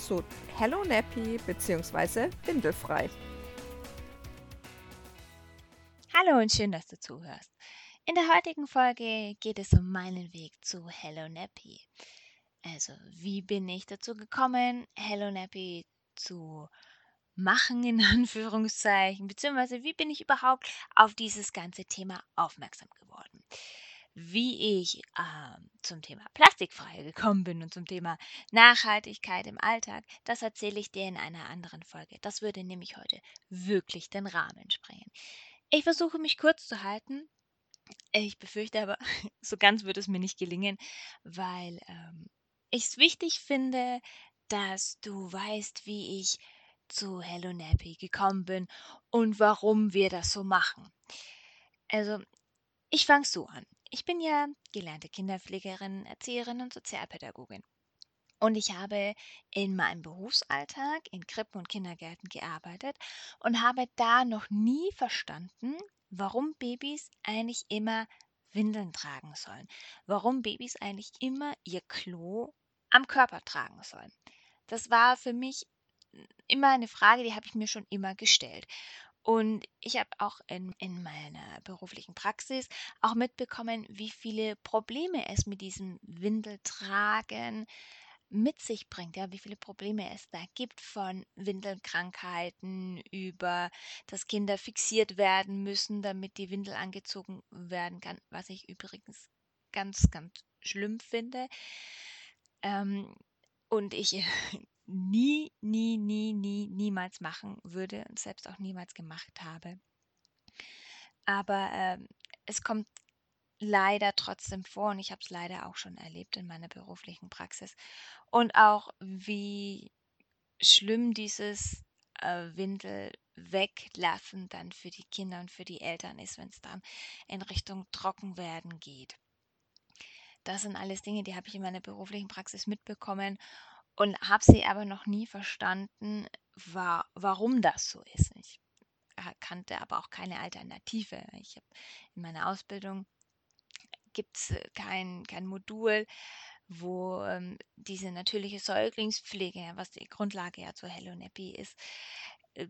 zu Hello Nappy bzw. Windelfrei. Hallo und schön, dass du zuhörst. In der heutigen Folge geht es um meinen Weg zu Hello Nappy. Also, wie bin ich dazu gekommen, Hello Nappy zu machen, in Anführungszeichen, beziehungsweise wie bin ich überhaupt auf dieses ganze Thema aufmerksam geworden? Wie ich äh, zum Thema Plastikfrei gekommen bin und zum Thema Nachhaltigkeit im Alltag, das erzähle ich dir in einer anderen Folge. Das würde nämlich heute wirklich den Rahmen sprengen. Ich versuche mich kurz zu halten. Ich befürchte aber, so ganz wird es mir nicht gelingen, weil ähm, ich es wichtig finde, dass du weißt, wie ich zu Hello Nappy gekommen bin und warum wir das so machen. Also, ich fange so an. Ich bin ja gelernte Kinderpflegerin, Erzieherin und Sozialpädagogin. Und ich habe in meinem Berufsalltag in Krippen und Kindergärten gearbeitet und habe da noch nie verstanden, warum Babys eigentlich immer Windeln tragen sollen. Warum Babys eigentlich immer ihr Klo am Körper tragen sollen. Das war für mich immer eine Frage, die habe ich mir schon immer gestellt. Und ich habe auch in, in meiner beruflichen Praxis auch mitbekommen, wie viele Probleme es mit diesem Windeltragen mit sich bringt, ja, wie viele Probleme es da gibt von Windelkrankheiten über, dass Kinder fixiert werden müssen, damit die Windel angezogen werden kann, was ich übrigens ganz, ganz schlimm finde. Ähm, und ich nie, nie, nie, nie, niemals machen würde und selbst auch niemals gemacht habe. Aber äh, es kommt leider trotzdem vor und ich habe es leider auch schon erlebt in meiner beruflichen Praxis. Und auch wie schlimm dieses äh, Windel weglassen dann für die Kinder und für die Eltern ist, wenn es dann in Richtung Trockenwerden geht. Das sind alles Dinge, die habe ich in meiner beruflichen Praxis mitbekommen und habe sie aber noch nie verstanden, wa warum das so ist. Ich kannte aber auch keine Alternative. Ich habe in meiner Ausbildung gibt es äh, kein, kein Modul, wo ähm, diese natürliche Säuglingspflege, was die Grundlage ja zur Hello Nappy ist, äh,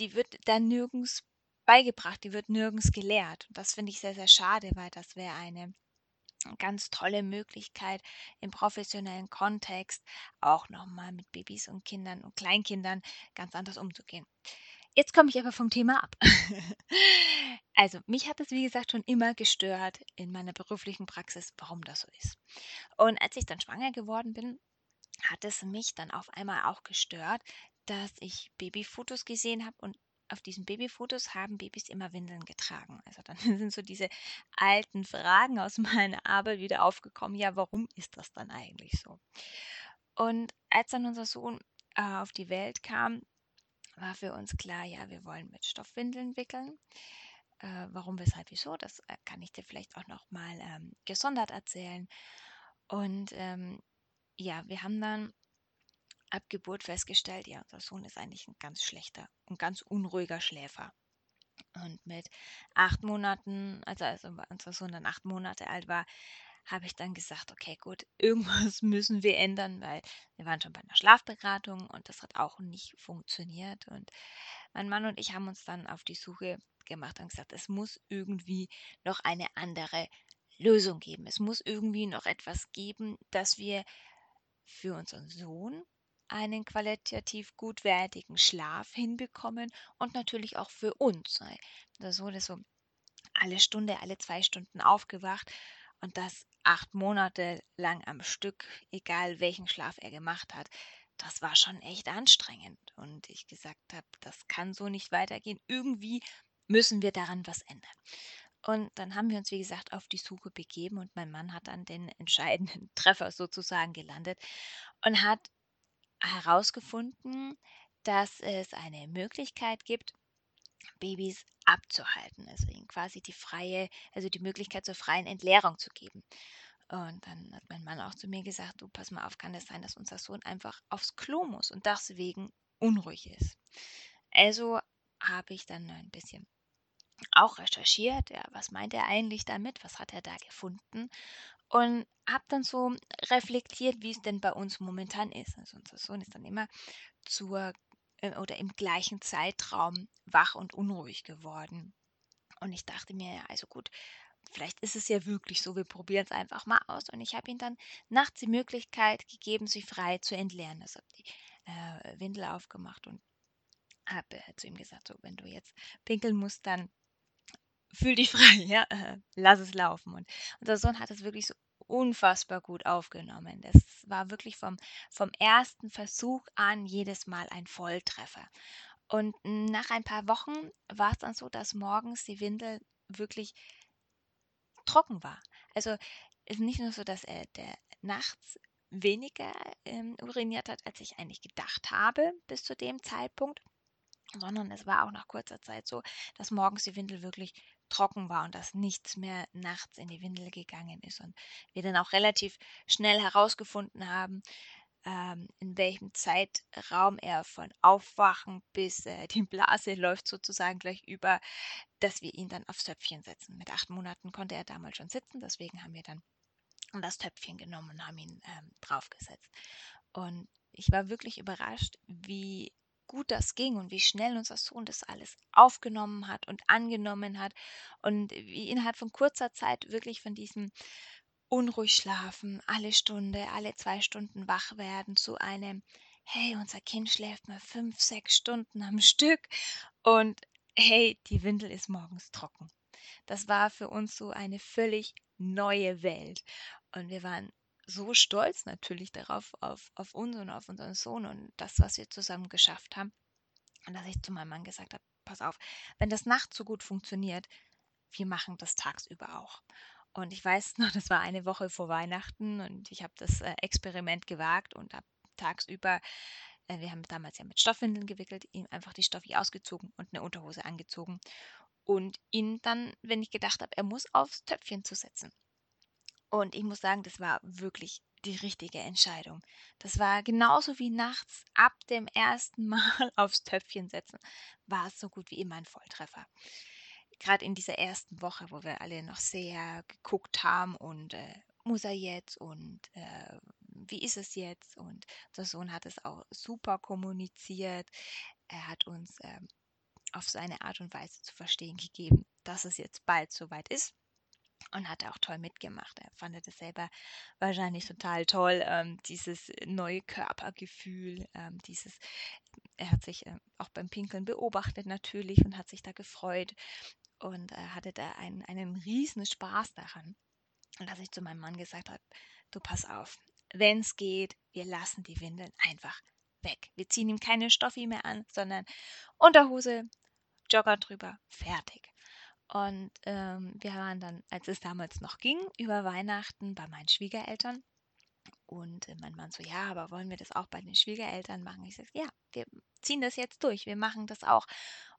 die wird dann nirgends beigebracht, die wird nirgends gelehrt. Und das finde ich sehr, sehr schade, weil das wäre eine ganz tolle Möglichkeit im professionellen Kontext auch nochmal mit Babys und Kindern und Kleinkindern ganz anders umzugehen. Jetzt komme ich aber vom Thema ab. also, mich hat es, wie gesagt, schon immer gestört in meiner beruflichen Praxis, warum das so ist. Und als ich dann schwanger geworden bin, hat es mich dann auf einmal auch gestört, dass ich Babyfotos gesehen habe und auf diesen Babyfotos haben Babys immer Windeln getragen. Also dann sind so diese alten Fragen aus meiner Arbeit wieder aufgekommen. Ja, warum ist das dann eigentlich so? Und als dann unser Sohn äh, auf die Welt kam, war für uns klar, ja, wir wollen mit Stoffwindeln wickeln. Äh, warum, weshalb, wieso, das äh, kann ich dir vielleicht auch nochmal ähm, gesondert erzählen. Und ähm, ja, wir haben dann ab Geburt festgestellt, ja, unser Sohn ist eigentlich ein ganz schlechter und ganz unruhiger Schläfer. Und mit acht Monaten, also, also unser Sohn dann acht Monate alt war, habe ich dann gesagt, okay, gut, irgendwas müssen wir ändern, weil wir waren schon bei einer Schlafberatung und das hat auch nicht funktioniert. Und mein Mann und ich haben uns dann auf die Suche gemacht und gesagt, es muss irgendwie noch eine andere Lösung geben. Es muss irgendwie noch etwas geben, dass wir für unseren Sohn einen qualitativ gutwertigen Schlaf hinbekommen und natürlich auch für uns. Das wurde so alle Stunde, alle zwei Stunden aufgewacht und das acht Monate lang am Stück, egal welchen Schlaf er gemacht hat. Das war schon echt anstrengend. Und ich gesagt habe, das kann so nicht weitergehen. Irgendwie müssen wir daran was ändern. Und dann haben wir uns, wie gesagt, auf die Suche begeben und mein Mann hat dann den entscheidenden Treffer sozusagen gelandet und hat herausgefunden, dass es eine Möglichkeit gibt, Babys abzuhalten, also ihnen quasi die freie, also die Möglichkeit zur freien Entleerung zu geben. Und dann hat mein Mann auch zu mir gesagt, du pass mal auf, kann es sein, dass unser Sohn einfach aufs Klo muss und deswegen unruhig ist. Also habe ich dann ein bisschen auch recherchiert, ja, was meint er eigentlich damit, was hat er da gefunden und habe dann so reflektiert, wie es denn bei uns momentan ist. Also unser Sohn ist dann immer zur äh, oder im gleichen Zeitraum wach und unruhig geworden. Und ich dachte mir, also gut, vielleicht ist es ja wirklich so, wir probieren es einfach mal aus. Und ich habe ihm dann nachts die Möglichkeit gegeben, sich frei zu entleeren. Also habe die äh, Windel aufgemacht und habe äh, zu ihm gesagt, so, wenn du jetzt pinkeln musst, dann fühl dich frei, ja, äh, lass es laufen. Und unser Sohn hat es wirklich so unfassbar gut aufgenommen. Das war wirklich vom, vom ersten Versuch an jedes Mal ein Volltreffer. Und nach ein paar Wochen war es dann so, dass morgens die Windel wirklich trocken war. Also ist nicht nur so, dass er der nachts weniger ähm, uriniert hat, als ich eigentlich gedacht habe bis zu dem Zeitpunkt, sondern es war auch nach kurzer Zeit so, dass morgens die Windel wirklich trocken war und dass nichts mehr nachts in die Windel gegangen ist. Und wir dann auch relativ schnell herausgefunden haben, ähm, in welchem Zeitraum er von Aufwachen bis äh, die Blase läuft sozusagen gleich über, dass wir ihn dann aufs Töpfchen setzen. Mit acht Monaten konnte er damals schon sitzen, deswegen haben wir dann das Töpfchen genommen und haben ihn ähm, draufgesetzt. Und ich war wirklich überrascht, wie gut das ging und wie schnell unser Sohn das alles aufgenommen hat und angenommen hat und wie innerhalb von kurzer Zeit wirklich von diesem unruhig schlafen, alle Stunde, alle zwei Stunden wach werden zu einem, hey, unser Kind schläft mal fünf, sechs Stunden am Stück und hey, die Windel ist morgens trocken. Das war für uns so eine völlig neue Welt. Und wir waren so stolz natürlich darauf, auf, auf uns und auf unseren Sohn und das, was wir zusammen geschafft haben. Und dass ich zu meinem Mann gesagt habe, pass auf, wenn das nachts so gut funktioniert, wir machen das tagsüber auch. Und ich weiß noch, das war eine Woche vor Weihnachten und ich habe das äh, Experiment gewagt und habe tagsüber, äh, wir haben damals ja mit Stoffwindeln gewickelt, ihm einfach die Stoffi ausgezogen und eine Unterhose angezogen und ihn dann, wenn ich gedacht habe, er muss aufs Töpfchen zu setzen. Und ich muss sagen, das war wirklich die richtige Entscheidung. Das war genauso wie nachts ab dem ersten Mal aufs Töpfchen setzen, war es so gut wie immer ein Volltreffer. Gerade in dieser ersten Woche, wo wir alle noch sehr geguckt haben und äh, muss er jetzt und äh, wie ist es jetzt? Und der Sohn hat es auch super kommuniziert. Er hat uns äh, auf seine Art und Weise zu verstehen gegeben, dass es jetzt bald soweit ist und hat auch toll mitgemacht. Er fand das selber wahrscheinlich total toll, ähm, dieses neue Körpergefühl, ähm, dieses, er hat sich äh, auch beim Pinkeln beobachtet natürlich und hat sich da gefreut und äh, hatte da einen, einen riesen Spaß daran. Und dass ich zu meinem Mann gesagt habe, du pass auf, wenn es geht, wir lassen die Windeln einfach weg. Wir ziehen ihm keine Stoffi mehr an, sondern Unterhose, Jogger drüber, fertig. Und ähm, wir waren dann, als es damals noch ging, über Weihnachten bei meinen Schwiegereltern. Und äh, mein Mann so, ja, aber wollen wir das auch bei den Schwiegereltern machen? Ich sage, ja, wir ziehen das jetzt durch, wir machen das auch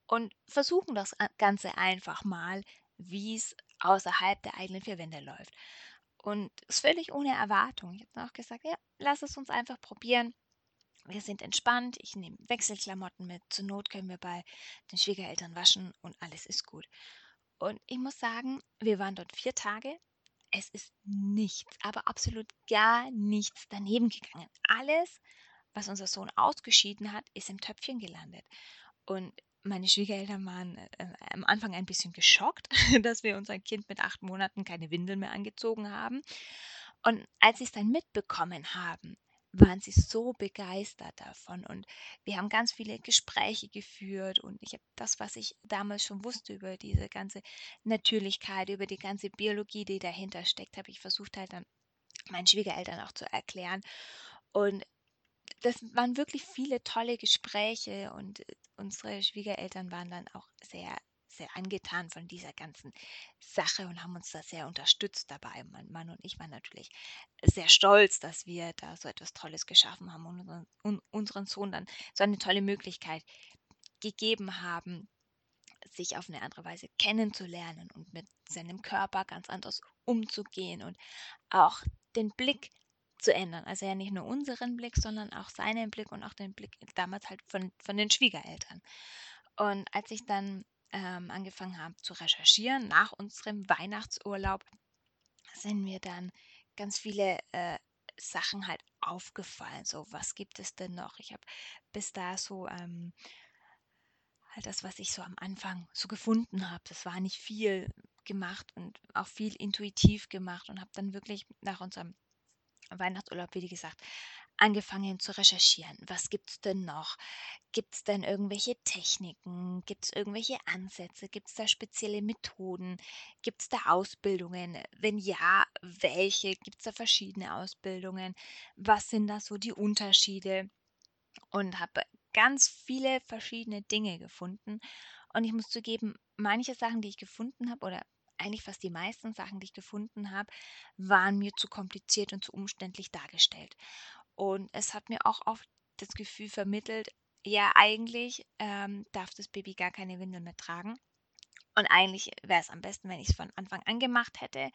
und versuchen das Ganze einfach mal, wie es außerhalb der eigenen vier Wände läuft. Und es ist völlig ohne Erwartung. Ich habe dann auch gesagt, ja, lass es uns einfach probieren. Wir sind entspannt, ich nehme Wechselklamotten mit, zur Not können wir bei den Schwiegereltern waschen und alles ist gut. Und ich muss sagen, wir waren dort vier Tage. Es ist nichts, aber absolut gar nichts daneben gegangen. Alles, was unser Sohn ausgeschieden hat, ist im Töpfchen gelandet. Und meine Schwiegereltern waren äh, am Anfang ein bisschen geschockt, dass wir unser Kind mit acht Monaten keine Windeln mehr angezogen haben. Und als sie es dann mitbekommen haben, waren sie so begeistert davon und wir haben ganz viele Gespräche geführt und ich habe das, was ich damals schon wusste über diese ganze Natürlichkeit, über die ganze Biologie, die dahinter steckt, habe ich versucht halt dann meinen Schwiegereltern auch zu erklären und das waren wirklich viele tolle Gespräche und unsere Schwiegereltern waren dann auch sehr sehr angetan von dieser ganzen Sache und haben uns da sehr unterstützt dabei. Mein Mann und ich waren natürlich sehr stolz, dass wir da so etwas Tolles geschaffen haben und unseren, und unseren Sohn dann so eine tolle Möglichkeit gegeben haben, sich auf eine andere Weise kennenzulernen und mit seinem Körper ganz anders umzugehen und auch den Blick zu ändern. Also ja nicht nur unseren Blick, sondern auch seinen Blick und auch den Blick damals halt von, von den Schwiegereltern. Und als ich dann ähm, angefangen habe zu recherchieren nach unserem Weihnachtsurlaub, sind mir dann ganz viele äh, Sachen halt aufgefallen. So, was gibt es denn noch? Ich habe bis da so ähm, halt das, was ich so am Anfang so gefunden habe. Das war nicht viel gemacht und auch viel intuitiv gemacht und habe dann wirklich nach unserem Weihnachtsurlaub, wie gesagt, angefangen zu recherchieren. Was gibt es denn noch? Gibt es denn irgendwelche Techniken? Gibt es irgendwelche Ansätze? Gibt es da spezielle Methoden? Gibt es da Ausbildungen? Wenn ja, welche? Gibt es da verschiedene Ausbildungen? Was sind da so die Unterschiede? Und habe ganz viele verschiedene Dinge gefunden. Und ich muss zugeben, manche Sachen, die ich gefunden habe, oder eigentlich fast die meisten Sachen, die ich gefunden habe, waren mir zu kompliziert und zu umständlich dargestellt. Und es hat mir auch oft das Gefühl vermittelt, ja, eigentlich ähm, darf das Baby gar keine Windel mehr tragen. Und eigentlich wäre es am besten, wenn ich es von Anfang an gemacht hätte.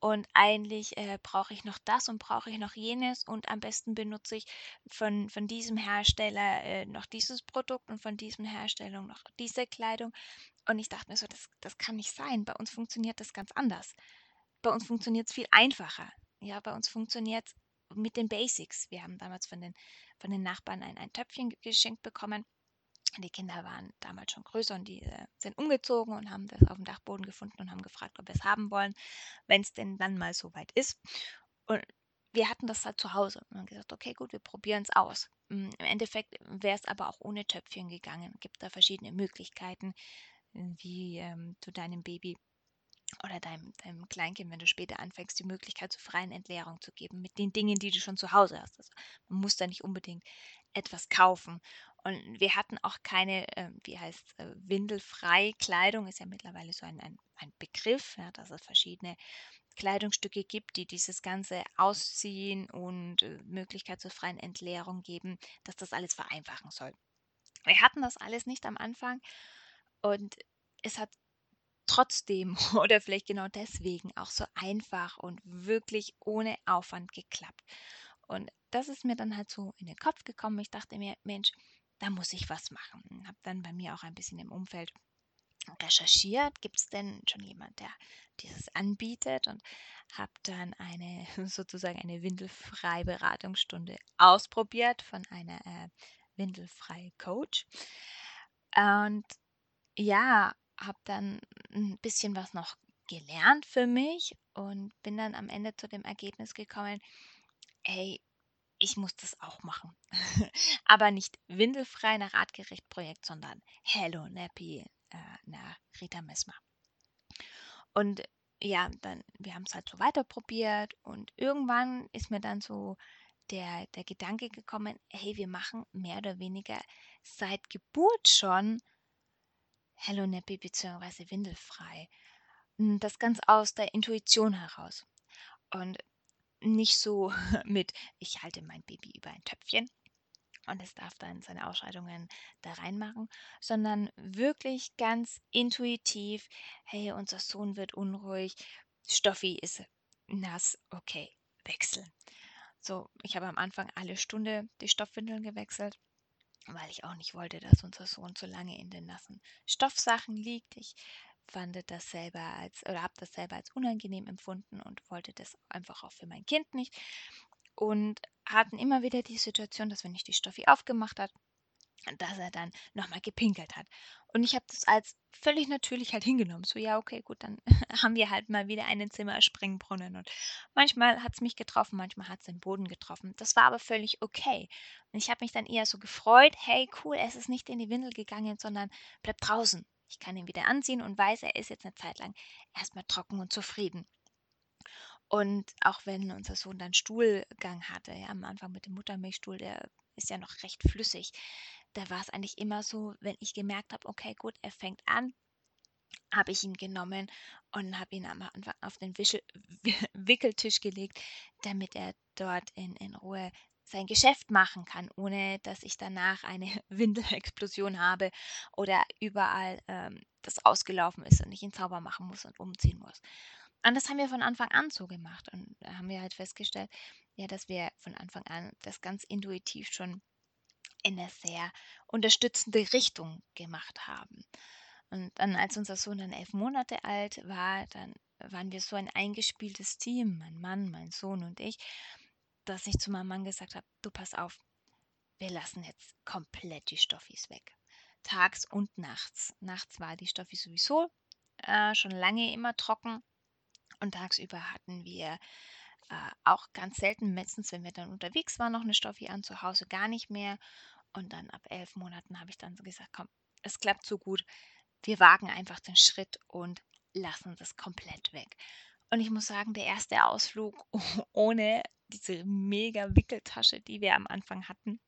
Und eigentlich äh, brauche ich noch das und brauche ich noch jenes. Und am besten benutze ich von, von diesem Hersteller äh, noch dieses Produkt und von diesem Hersteller noch diese Kleidung. Und ich dachte mir so, das, das kann nicht sein. Bei uns funktioniert das ganz anders. Bei uns funktioniert es viel einfacher. Ja, bei uns funktioniert es mit den Basics. Wir haben damals von den, von den Nachbarn ein, ein Töpfchen geschenkt bekommen. Die Kinder waren damals schon größer und die äh, sind umgezogen und haben das auf dem Dachboden gefunden und haben gefragt, ob wir es haben wollen, wenn es denn dann mal so weit ist. Und wir hatten das halt zu Hause und haben gesagt, okay, gut, wir probieren es aus. Hm, Im Endeffekt wäre es aber auch ohne Töpfchen gegangen. Es gibt da verschiedene Möglichkeiten, wie ähm, du deinem Baby oder deinem, deinem Kleinkind, wenn du später anfängst, die Möglichkeit zur freien Entleerung zu geben mit den Dingen, die du schon zu Hause hast. Also man muss da nicht unbedingt etwas kaufen. Und wir hatten auch keine, äh, wie heißt äh, windelfrei Kleidung, ist ja mittlerweile so ein, ein, ein Begriff, ja, dass es verschiedene Kleidungsstücke gibt, die dieses ganze Ausziehen und äh, Möglichkeit zur freien Entleerung geben, dass das alles vereinfachen soll. Wir hatten das alles nicht am Anfang und es hat trotzdem oder vielleicht genau deswegen auch so einfach und wirklich ohne Aufwand geklappt. Und das ist mir dann halt so in den Kopf gekommen. Ich dachte mir, Mensch, da muss ich was machen. Habe dann bei mir auch ein bisschen im Umfeld recherchiert. Gibt es denn schon jemand, der dieses anbietet? Und habe dann eine sozusagen eine windelfreie Beratungsstunde ausprobiert von einer äh, windelfreie Coach. Und ja, habe dann ein bisschen was noch gelernt für mich und bin dann am Ende zu dem Ergebnis gekommen, hey, ich muss das auch machen. Aber nicht windelfrei nach Artgerecht Projekt, sondern Hello Nappy äh, nach Rita Messmer. Und ja, dann, wir haben es halt so weiter probiert und irgendwann ist mir dann so der, der Gedanke gekommen, hey, wir machen mehr oder weniger seit Geburt schon Hello Nappy bzw. Windelfrei. Hm, das ganz aus der Intuition heraus. Und nicht so mit, ich halte mein Baby über ein Töpfchen und es darf dann seine Ausscheidungen da reinmachen, sondern wirklich ganz intuitiv, hey, unser Sohn wird unruhig, Stoffi ist nass, okay, wechseln. So, ich habe am Anfang alle Stunde die Stoffwindeln gewechselt weil ich auch nicht wollte, dass unser Sohn zu lange in den nassen Stoffsachen liegt. Ich fand das selber als oder habe das selber als unangenehm empfunden und wollte das einfach auch für mein Kind nicht. Und hatten immer wieder die Situation, dass wenn ich die Stoffi aufgemacht hat, dass er dann nochmal gepinkelt hat. Und ich habe das als völlig natürlich halt hingenommen. So, ja, okay, gut, dann haben wir halt mal wieder einen Zimmerspringbrunnen. Und manchmal hat es mich getroffen, manchmal hat es den Boden getroffen. Das war aber völlig okay. Und ich habe mich dann eher so gefreut, hey, cool, es ist nicht in die Windel gegangen, sondern bleibt draußen. Ich kann ihn wieder anziehen und weiß, er ist jetzt eine Zeit lang erstmal trocken und zufrieden. Und auch wenn unser Sohn dann Stuhlgang hatte, ja, am Anfang mit dem Muttermilchstuhl, der ist ja noch recht flüssig, da war es eigentlich immer so, wenn ich gemerkt habe, okay, gut, er fängt an, habe ich ihn genommen und habe ihn am Anfang auf den Wischel, Wickeltisch gelegt, damit er dort in, in Ruhe sein Geschäft machen kann, ohne dass ich danach eine Windelexplosion habe oder überall ähm, das ausgelaufen ist und ich ihn sauber machen muss und umziehen muss. Und das haben wir von Anfang an so gemacht. Und da haben wir halt festgestellt, ja, dass wir von Anfang an das ganz intuitiv schon in eine sehr unterstützende Richtung gemacht haben. Und dann, als unser Sohn dann elf Monate alt war, dann waren wir so ein eingespieltes Team, mein Mann, mein Sohn und ich, dass ich zu meinem Mann gesagt habe, du pass auf, wir lassen jetzt komplett die Stoffis weg. Tags und nachts. Nachts war die Stoffi sowieso äh, schon lange immer trocken und tagsüber hatten wir äh, auch ganz selten, meistens, wenn wir dann unterwegs waren, noch eine Stoffi an, zu Hause gar nicht mehr. Und dann ab elf Monaten habe ich dann so gesagt, komm, es klappt so gut, wir wagen einfach den Schritt und lassen das komplett weg. Und ich muss sagen, der erste Ausflug ohne diese mega Wickeltasche, die wir am Anfang hatten,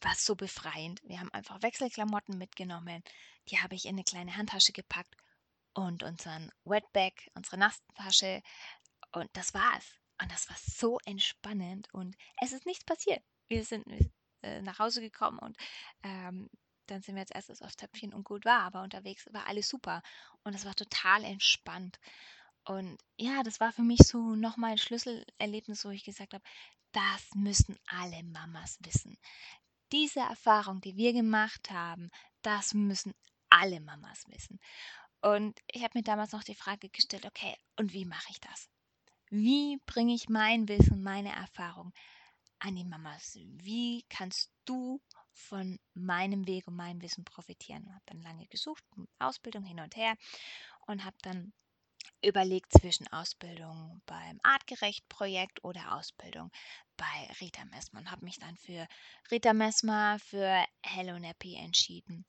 war so befreiend. Wir haben einfach Wechselklamotten mitgenommen. Die habe ich in eine kleine Handtasche gepackt und unseren Wetbag, unsere Nasstasche. Und das war's. Und das war so entspannend und es ist nichts passiert. Wir sind äh, nach Hause gekommen und ähm, dann sind wir jetzt erstes aufs Töpfchen und gut war, aber unterwegs war alles super und es war total entspannt. Und ja, das war für mich so nochmal ein Schlüsselerlebnis, wo ich gesagt habe, das müssen alle Mamas wissen. Diese Erfahrung, die wir gemacht haben, das müssen alle Mamas wissen. Und ich habe mir damals noch die Frage gestellt, okay, und wie mache ich das? Wie bringe ich mein Wissen, meine Erfahrung an die Mamas? Wie kannst du von meinem Weg und meinem Wissen profitieren. Habe dann lange gesucht, Ausbildung hin und her und habe dann überlegt zwischen Ausbildung beim Artgerecht-Projekt oder Ausbildung bei Rita Messmer und habe mich dann für Rita Messmer, für Hello Nappy entschieden.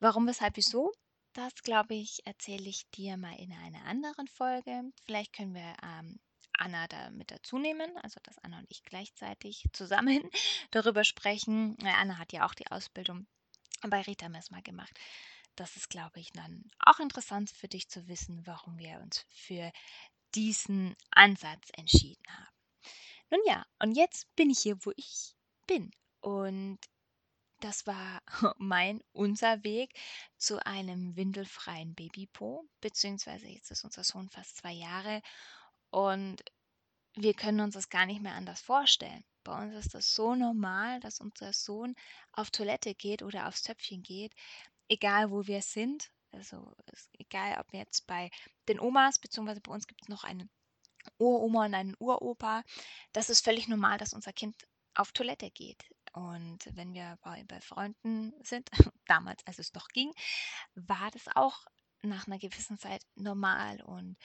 Warum, weshalb, wieso? Das, glaube ich, erzähle ich dir mal in einer anderen Folge. Vielleicht können wir ähm, Anna da mit dazu nehmen, also dass Anna und ich gleichzeitig zusammen darüber sprechen. Anna hat ja auch die Ausbildung bei Rita Messmer gemacht. Das ist, glaube ich, dann auch interessant für dich zu wissen, warum wir uns für diesen Ansatz entschieden haben. Nun ja, und jetzt bin ich hier, wo ich bin. Und das war mein, unser Weg zu einem windelfreien Babypo, beziehungsweise jetzt ist unser Sohn fast zwei Jahre und wir können uns das gar nicht mehr anders vorstellen. Bei uns ist das so normal, dass unser Sohn auf Toilette geht oder aufs Töpfchen geht, egal wo wir sind. Also egal, ob wir jetzt bei den Omas, beziehungsweise bei uns gibt es noch eine Uroma und einen Uropa. Das ist völlig normal, dass unser Kind auf Toilette geht. Und wenn wir bei, bei Freunden sind, damals, als es noch ging, war das auch nach einer gewissen Zeit normal. Und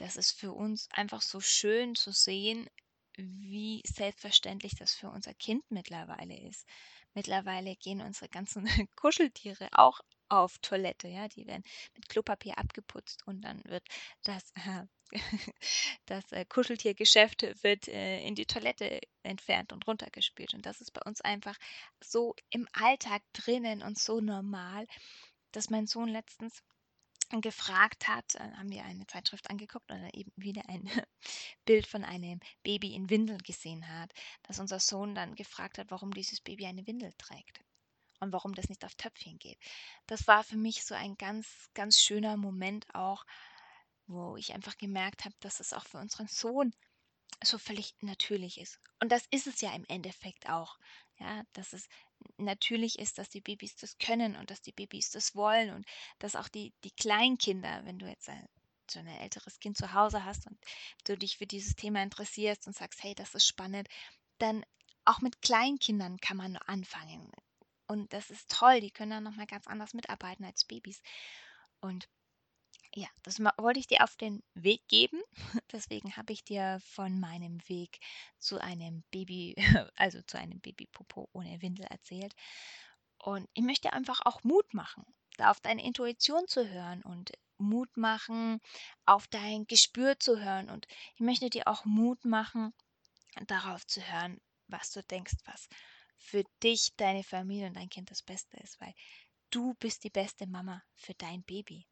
das ist für uns einfach so schön zu sehen, wie selbstverständlich das für unser Kind mittlerweile ist. Mittlerweile gehen unsere ganzen Kuscheltiere auch auf Toilette, ja, die werden mit Klopapier abgeputzt und dann wird das, äh, das äh, Kuscheltiergeschäft wird äh, in die Toilette entfernt und runtergespielt und das ist bei uns einfach so im Alltag drinnen und so normal, dass mein Sohn letztens gefragt hat, äh, haben wir eine Zeitschrift angeguckt oder eben wieder ein Bild von einem Baby in Windeln gesehen hat, dass unser Sohn dann gefragt hat, warum dieses Baby eine Windel trägt und warum das nicht auf Töpfchen geht. Das war für mich so ein ganz, ganz schöner Moment auch, wo ich einfach gemerkt habe, dass es auch für unseren Sohn so völlig natürlich ist. Und das ist es ja im Endeffekt auch. Ja, dass es natürlich ist, dass die Babys das können und dass die Babys das wollen und dass auch die, die Kleinkinder, wenn du jetzt ein, so ein älteres Kind zu Hause hast und du dich für dieses Thema interessierst und sagst, hey, das ist spannend, dann auch mit Kleinkindern kann man anfangen. Und das ist toll, die können dann nochmal ganz anders mitarbeiten als Babys. Und ja, das wollte ich dir auf den Weg geben. Deswegen habe ich dir von meinem Weg zu einem Baby, also zu einem Babypopo ohne Windel erzählt. Und ich möchte einfach auch Mut machen, da auf deine Intuition zu hören und Mut machen, auf dein Gespür zu hören. Und ich möchte dir auch Mut machen, darauf zu hören, was du denkst, was für dich, deine Familie und dein Kind das Beste ist, weil du bist die beste Mama für dein Baby.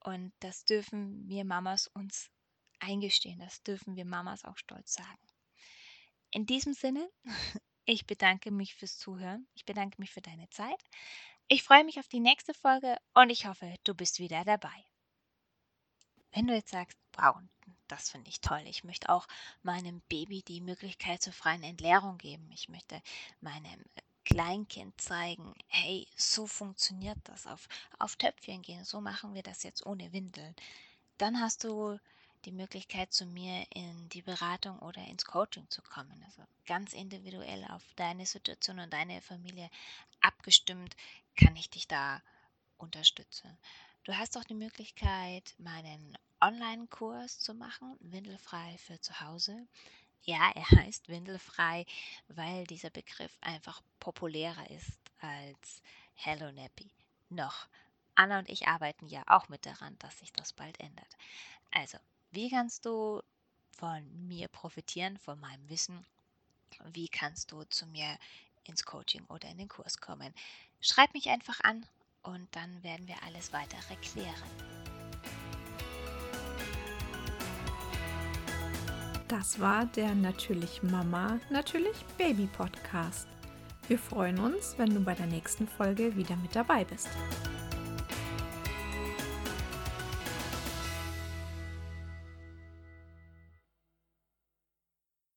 Und das dürfen wir Mamas uns eingestehen. Das dürfen wir Mamas auch stolz sagen. In diesem Sinne, ich bedanke mich fürs Zuhören. Ich bedanke mich für deine Zeit. Ich freue mich auf die nächste Folge und ich hoffe, du bist wieder dabei. Wenn du jetzt sagst, wow, das finde ich toll. Ich möchte auch meinem Baby die Möglichkeit zur freien Entleerung geben. Ich möchte meinem Kleinkind zeigen, hey, so funktioniert das. Auf, auf Töpfchen gehen, so machen wir das jetzt ohne Windeln. Dann hast du die Möglichkeit, zu mir in die Beratung oder ins Coaching zu kommen. Also ganz individuell auf deine Situation und deine Familie abgestimmt, kann ich dich da unterstützen. Du hast auch die Möglichkeit, meinen Online-Kurs zu machen, Windelfrei für zu Hause. Ja, er heißt Windelfrei, weil dieser Begriff einfach populärer ist als Hello Nappy. Noch. Anna und ich arbeiten ja auch mit daran, dass sich das bald ändert. Also, wie kannst du von mir profitieren, von meinem Wissen? Wie kannst du zu mir ins Coaching oder in den Kurs kommen? Schreib mich einfach an und dann werden wir alles weitere klären. Das war der Natürlich Mama, Natürlich Baby Podcast. Wir freuen uns, wenn du bei der nächsten Folge wieder mit dabei bist.